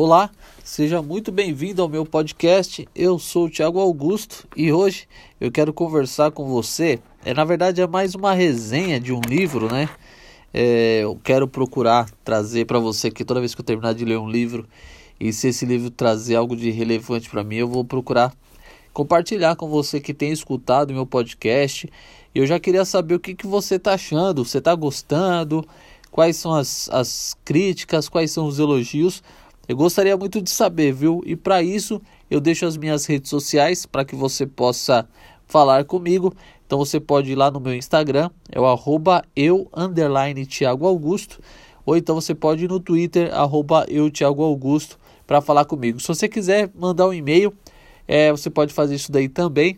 Olá, seja muito bem-vindo ao meu podcast. Eu sou o Thiago Augusto e hoje eu quero conversar com você. É na verdade é mais uma resenha de um livro, né? É, eu quero procurar trazer para você que toda vez que eu terminar de ler um livro e se esse livro trazer algo de relevante para mim, eu vou procurar compartilhar com você que tem escutado meu podcast. Eu já queria saber o que, que você está achando. Você está gostando? Quais são as, as críticas? Quais são os elogios? Eu gostaria muito de saber, viu? E para isso eu deixo as minhas redes sociais para que você possa falar comigo. Então você pode ir lá no meu Instagram, é o arroba ou então você pode ir no Twitter, arroba para falar comigo. Se você quiser mandar um e-mail, é, você pode fazer isso daí também.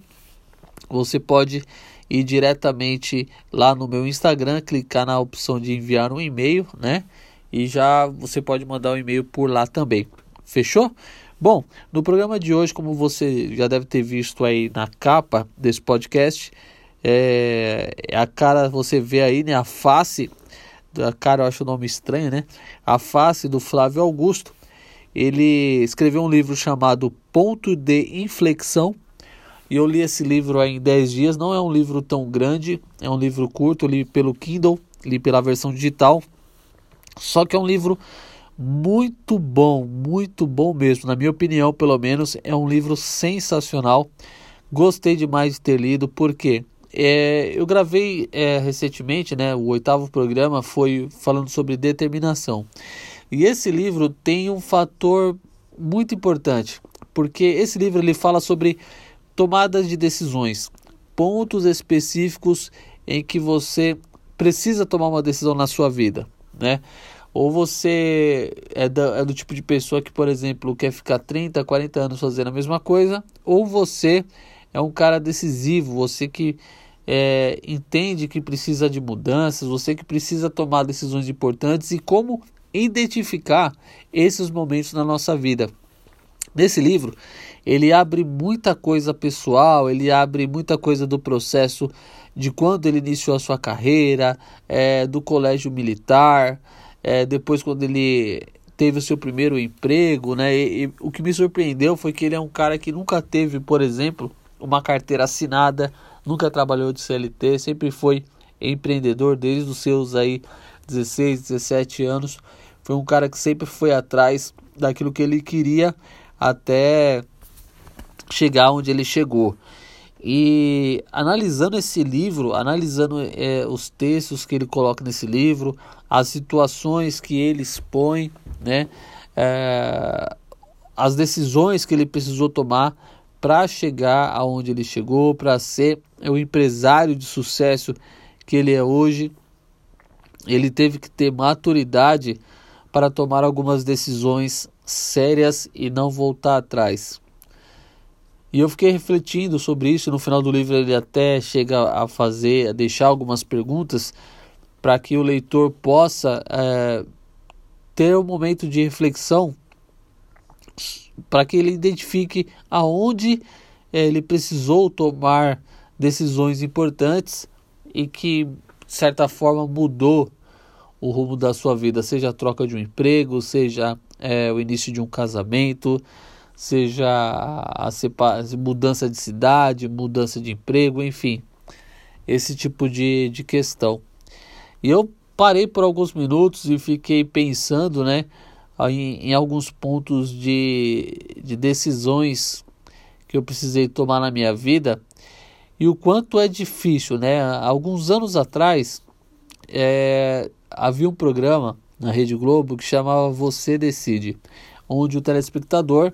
Você pode ir diretamente lá no meu Instagram, clicar na opção de enviar um e-mail, né? E já você pode mandar um e-mail por lá também. Fechou? Bom, no programa de hoje, como você já deve ter visto aí na capa desse podcast, é, a cara, você vê aí, né, a face, a cara eu acho o nome estranho, né? A face do Flávio Augusto. Ele escreveu um livro chamado Ponto de Inflexão. E eu li esse livro aí em 10 dias. Não é um livro tão grande, é um livro curto. Eu li pelo Kindle, li pela versão digital. Só que é um livro muito bom, muito bom mesmo. Na minha opinião, pelo menos, é um livro sensacional. Gostei demais de ter lido, porque é, eu gravei é, recentemente, né? O oitavo programa foi falando sobre determinação. E esse livro tem um fator muito importante, porque esse livro ele fala sobre tomadas de decisões, pontos específicos em que você precisa tomar uma decisão na sua vida né? Ou você é, é do tipo de pessoa que, por exemplo, quer ficar 30, 40 anos fazendo a mesma coisa, ou você é um cara decisivo, você que é, entende que precisa de mudanças, você que precisa tomar decisões importantes e como identificar esses momentos na nossa vida. Nesse livro, ele abre muita coisa pessoal, ele abre muita coisa do processo de quando ele iniciou a sua carreira, é, do colégio militar, é, depois quando ele teve o seu primeiro emprego, né? E, e, o que me surpreendeu foi que ele é um cara que nunca teve, por exemplo, uma carteira assinada, nunca trabalhou de CLT, sempre foi empreendedor desde os seus aí 16, 17 anos. Foi um cara que sempre foi atrás daquilo que ele queria até chegar onde ele chegou. E analisando esse livro, analisando é, os textos que ele coloca nesse livro, as situações que ele expõe, né, é, as decisões que ele precisou tomar para chegar aonde ele chegou, para ser o empresário de sucesso que ele é hoje, ele teve que ter maturidade para tomar algumas decisões sérias e não voltar atrás. E eu fiquei refletindo sobre isso. No final do livro, ele até chega a fazer, a deixar algumas perguntas para que o leitor possa é, ter um momento de reflexão, para que ele identifique aonde é, ele precisou tomar decisões importantes e que, de certa forma, mudou o rumo da sua vida, seja a troca de um emprego, seja é, o início de um casamento seja a, mudança de cidade, mudança de emprego, enfim, esse tipo de, de questão. E eu parei por alguns minutos e fiquei pensando, né, em, em alguns pontos de, de decisões que eu precisei tomar na minha vida e o quanto é difícil, né? Alguns anos atrás é, havia um programa na Rede Globo que chamava Você Decide, onde o telespectador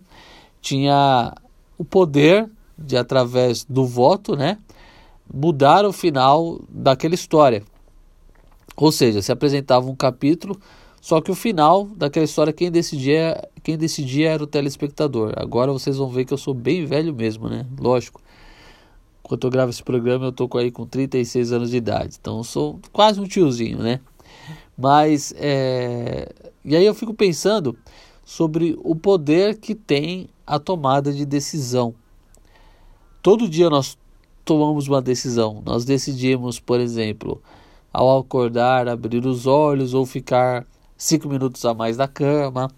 tinha o poder de, através do voto, né, mudar o final daquela história. Ou seja, se apresentava um capítulo, só que o final daquela história quem decidia, quem decidia era o telespectador. Agora vocês vão ver que eu sou bem velho mesmo, né? Lógico. Quando eu gravo esse programa, eu tô aí com 36 anos de idade. Então sou quase um tiozinho, né? Mas é... e aí eu fico pensando sobre o poder que tem a tomada de decisão. Todo dia nós tomamos uma decisão. Nós decidimos, por exemplo, ao acordar, abrir os olhos ou ficar cinco minutos a mais na cama.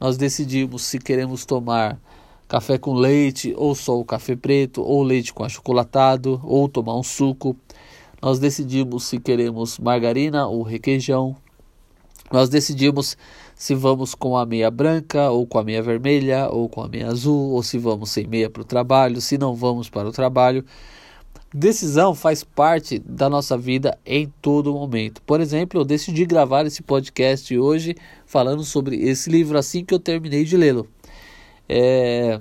nós decidimos se queremos tomar café com leite, ou só o café preto, ou leite com achocolatado, ou tomar um suco. Nós decidimos se queremos margarina ou requeijão. Nós decidimos se vamos com a meia branca, ou com a meia vermelha, ou com a meia azul, ou se vamos sem meia para o trabalho, se não vamos para o trabalho. Decisão faz parte da nossa vida em todo momento. Por exemplo, eu decidi gravar esse podcast hoje falando sobre esse livro assim que eu terminei de lê-lo. É...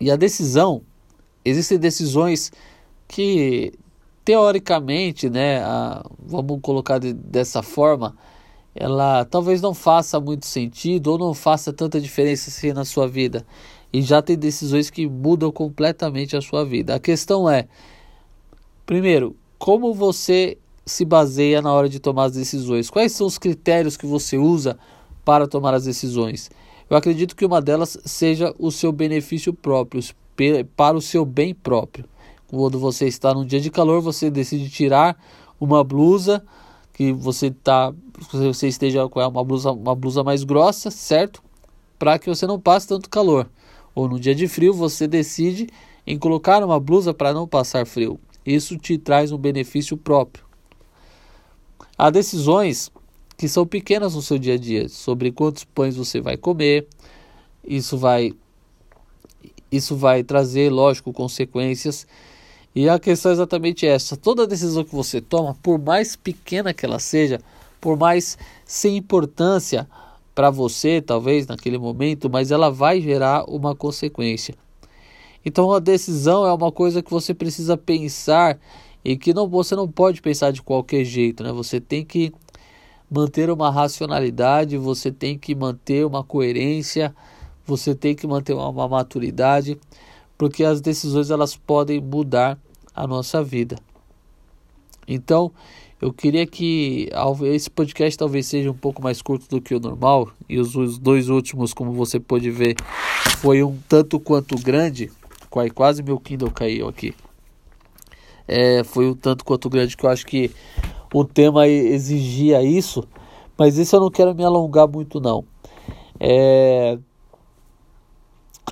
E a decisão, existem decisões que teoricamente, né, a, vamos colocar de, dessa forma, ela talvez não faça muito sentido ou não faça tanta diferença assim na sua vida e já tem decisões que mudam completamente a sua vida. A questão é, primeiro, como você se baseia na hora de tomar as decisões? Quais são os critérios que você usa para tomar as decisões? Eu acredito que uma delas seja o seu benefício próprio, para o seu bem próprio. Quando você está num dia de calor, você decide tirar uma blusa que você tá, você esteja com uma blusa, uma blusa mais grossa, certo? Para que você não passe tanto calor ou no dia de frio, você decide em colocar uma blusa para não passar frio. Isso te traz um benefício próprio. Há decisões que são pequenas no seu dia a dia, sobre quantos pães você vai comer. Isso vai isso vai trazer, lógico, consequências. E a questão é exatamente essa: toda decisão que você toma, por mais pequena que ela seja, por mais sem importância, para você, talvez naquele momento, mas ela vai gerar uma consequência. Então a decisão é uma coisa que você precisa pensar e que não você não pode pensar de qualquer jeito, né? Você tem que manter uma racionalidade, você tem que manter uma coerência, você tem que manter uma, uma maturidade, porque as decisões elas podem mudar a nossa vida. Então, eu queria que esse podcast talvez seja um pouco mais curto do que o normal, e os dois últimos, como você pode ver, foi um tanto quanto grande. Quase meu Kindle caiu aqui. É, foi um tanto quanto grande que eu acho que o tema exigia isso, mas isso eu não quero me alongar muito não. É,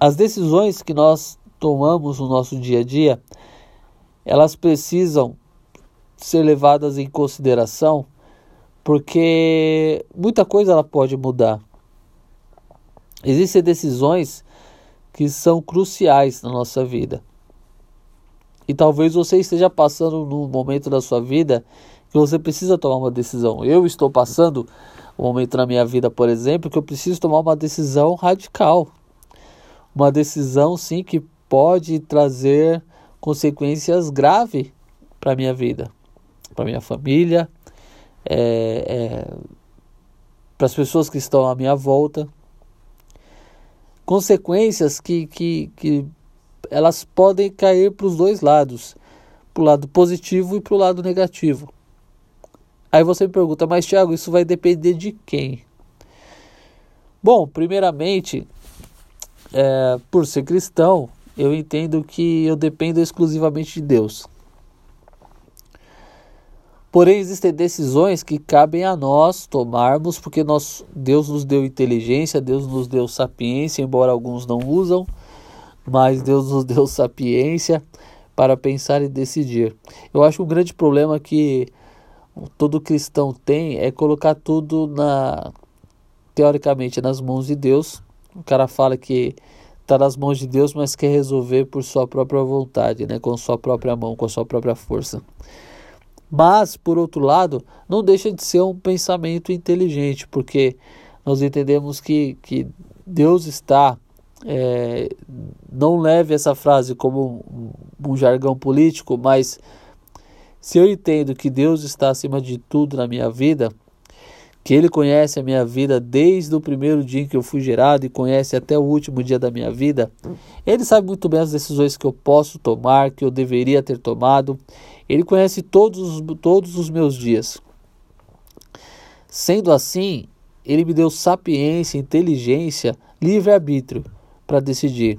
as decisões que nós tomamos no nosso dia a dia, elas precisam ser levadas em consideração, porque muita coisa ela pode mudar. Existem decisões que são cruciais na nossa vida. E talvez você esteja passando num momento da sua vida que você precisa tomar uma decisão. Eu estou passando um momento na minha vida, por exemplo, que eu preciso tomar uma decisão radical. Uma decisão, sim, que pode trazer consequências graves para minha vida para minha família, é, é, para as pessoas que estão à minha volta. Consequências que, que, que elas podem cair para os dois lados, para o lado positivo e para o lado negativo. Aí você me pergunta, mas Tiago, isso vai depender de quem? Bom, primeiramente, é, por ser cristão, eu entendo que eu dependo exclusivamente de Deus. Porém, existem decisões que cabem a nós tomarmos, porque nós, Deus nos deu inteligência, Deus nos deu sapiência, embora alguns não usam, mas Deus nos deu sapiência para pensar e decidir. Eu acho que um grande problema que todo cristão tem é colocar tudo na teoricamente nas mãos de Deus. O cara fala que está nas mãos de Deus, mas quer resolver por sua própria vontade, né, com sua própria mão, com sua própria força. Mas, por outro lado, não deixa de ser um pensamento inteligente, porque nós entendemos que, que Deus está. É, não leve essa frase como um, um jargão político, mas se eu entendo que Deus está acima de tudo na minha vida, que Ele conhece a minha vida desde o primeiro dia em que eu fui gerado e conhece até o último dia da minha vida. Ele sabe muito bem as decisões que eu posso tomar, que eu deveria ter tomado. Ele conhece todos, todos os meus dias. Sendo assim, Ele me deu sapiência, inteligência, livre-arbítrio para decidir.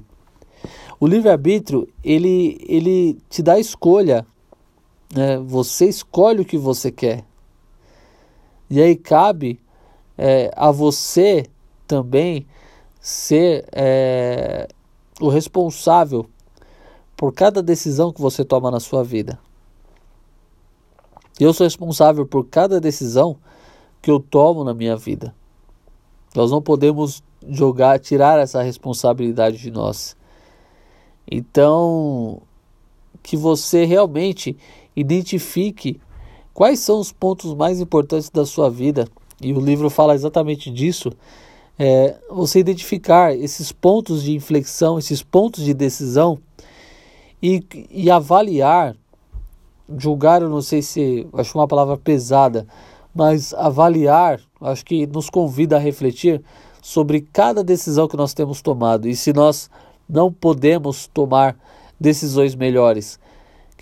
O livre-arbítrio, ele, ele te dá escolha. Né? Você escolhe o que você quer. E aí cabe é, a você também ser é, o responsável por cada decisão que você toma na sua vida. Eu sou responsável por cada decisão que eu tomo na minha vida. Nós não podemos jogar, tirar essa responsabilidade de nós. Então, que você realmente identifique quais são os pontos mais importantes da sua vida. E o livro fala exatamente disso. É, você identificar esses pontos de inflexão, esses pontos de decisão e, e avaliar, julgar, eu não sei se acho uma palavra pesada, mas avaliar, acho que nos convida a refletir sobre cada decisão que nós temos tomado e se nós não podemos tomar decisões melhores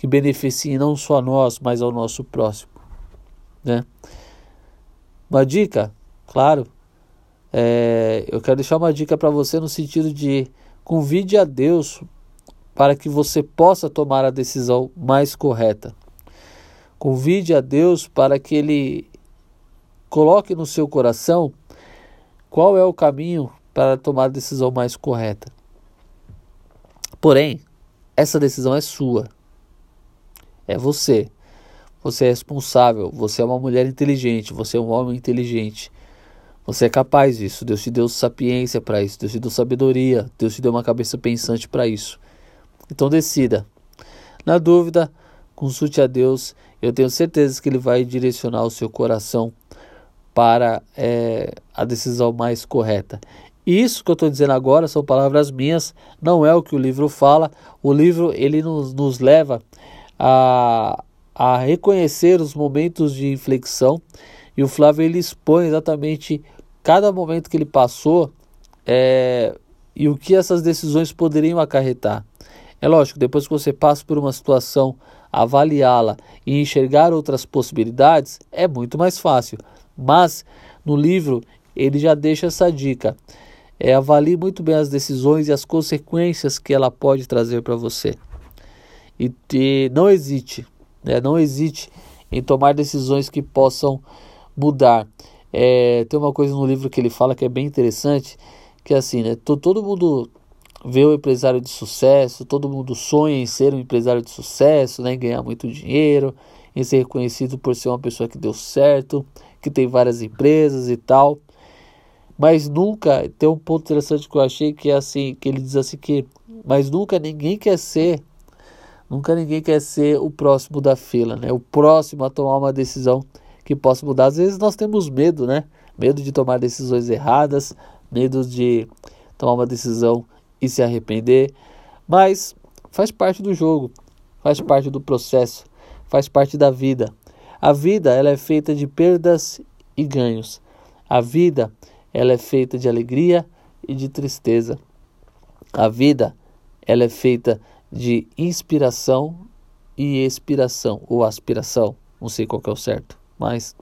que beneficiem não só a nós, mas ao nosso próximo, né? Uma dica, claro, é, eu quero deixar uma dica para você no sentido de convide a Deus para que você possa tomar a decisão mais correta. Convide a Deus para que Ele coloque no seu coração qual é o caminho para tomar a decisão mais correta. Porém, essa decisão é sua. É você. Você é responsável. Você é uma mulher inteligente. Você é um homem inteligente. Você é capaz disso. Deus te deu sapiência para isso. Deus te deu sabedoria. Deus te deu uma cabeça pensante para isso. Então decida. Na dúvida, consulte a Deus. Eu tenho certeza que Ele vai direcionar o seu coração para é, a decisão mais correta. Isso que eu estou dizendo agora são palavras minhas, não é o que o livro fala. O livro ele nos, nos leva a, a reconhecer os momentos de inflexão e o Flávio ele expõe exatamente cada momento que ele passou é, e o que essas decisões poderiam acarretar. É lógico, depois que você passa por uma situação, avaliá-la e enxergar outras possibilidades é muito mais fácil. Mas no livro ele já deixa essa dica. É, avalie muito bem as decisões e as consequências que ela pode trazer para você. E, e, não hesite, né? não hesite em tomar decisões que possam mudar. É, tem uma coisa no livro que ele fala que é bem interessante, que é assim, né? Todo mundo vê o empresário de sucesso, todo mundo sonha em ser um empresário de sucesso, né? em ganhar muito dinheiro, em ser reconhecido por ser uma pessoa que deu certo, que tem várias empresas e tal. Mas nunca, tem um ponto interessante que eu achei que é assim, que ele diz assim que, mas nunca ninguém quer ser, nunca ninguém quer ser o próximo da fila, né? O próximo a tomar uma decisão que possa mudar. Às vezes nós temos medo, né? Medo de tomar decisões erradas, medo de tomar uma decisão e se arrepender, mas faz parte do jogo, faz parte do processo, faz parte da vida. A vida ela é feita de perdas e ganhos. A vida ela é feita de alegria e de tristeza. A vida ela é feita de inspiração e expiração ou aspiração, não sei qual é o certo, mas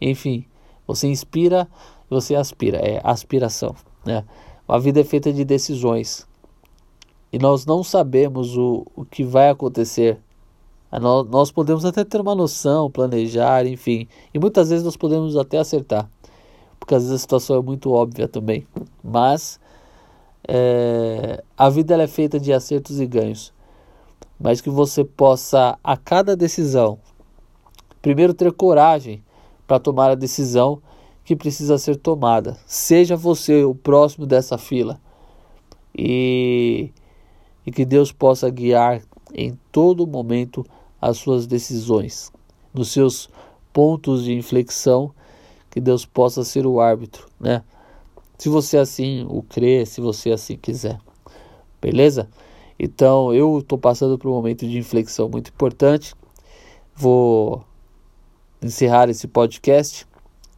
enfim, você inspira, você aspira, é aspiração, né? A vida é feita de decisões e nós não sabemos o, o que vai acontecer nós, nós podemos até ter uma noção, planejar, enfim. E muitas vezes nós podemos até acertar. Porque às vezes a situação é muito óbvia também. Mas é, a vida é feita de acertos e ganhos. Mas que você possa, a cada decisão, primeiro ter coragem para tomar a decisão que precisa ser tomada. Seja você o próximo dessa fila. E, e que Deus possa guiar em todo momento as suas decisões, nos seus pontos de inflexão, que Deus possa ser o árbitro, né? Se você assim o crê, se você assim quiser. Beleza? Então, eu estou passando por um momento de inflexão muito importante. Vou encerrar esse podcast.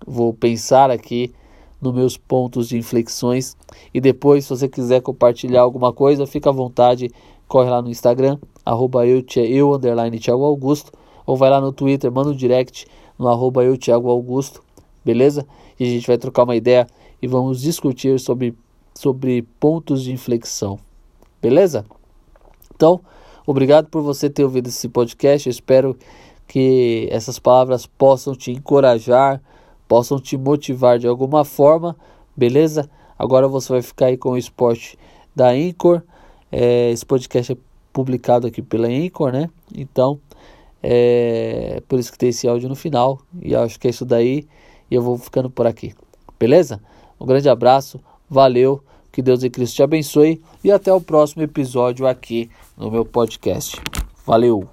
Vou pensar aqui nos meus pontos de inflexões e depois, se você quiser compartilhar alguma coisa, fica à vontade, corre lá no Instagram arroba eu, eu underline Thiago Augusto, ou vai lá no Twitter, manda um direct no arroba eu, Thiago Augusto, beleza? E a gente vai trocar uma ideia e vamos discutir sobre, sobre pontos de inflexão. Beleza? Então, obrigado por você ter ouvido esse podcast. Eu espero que essas palavras possam te encorajar, possam te motivar de alguma forma, beleza? Agora você vai ficar aí com o esporte da Incor, É, esse podcast é publicado aqui pela Incor, né? Então, é por isso que tem esse áudio no final. E acho que é isso daí. E eu vou ficando por aqui. Beleza? Um grande abraço, valeu, que Deus em Cristo te abençoe e até o próximo episódio aqui no meu podcast. Valeu!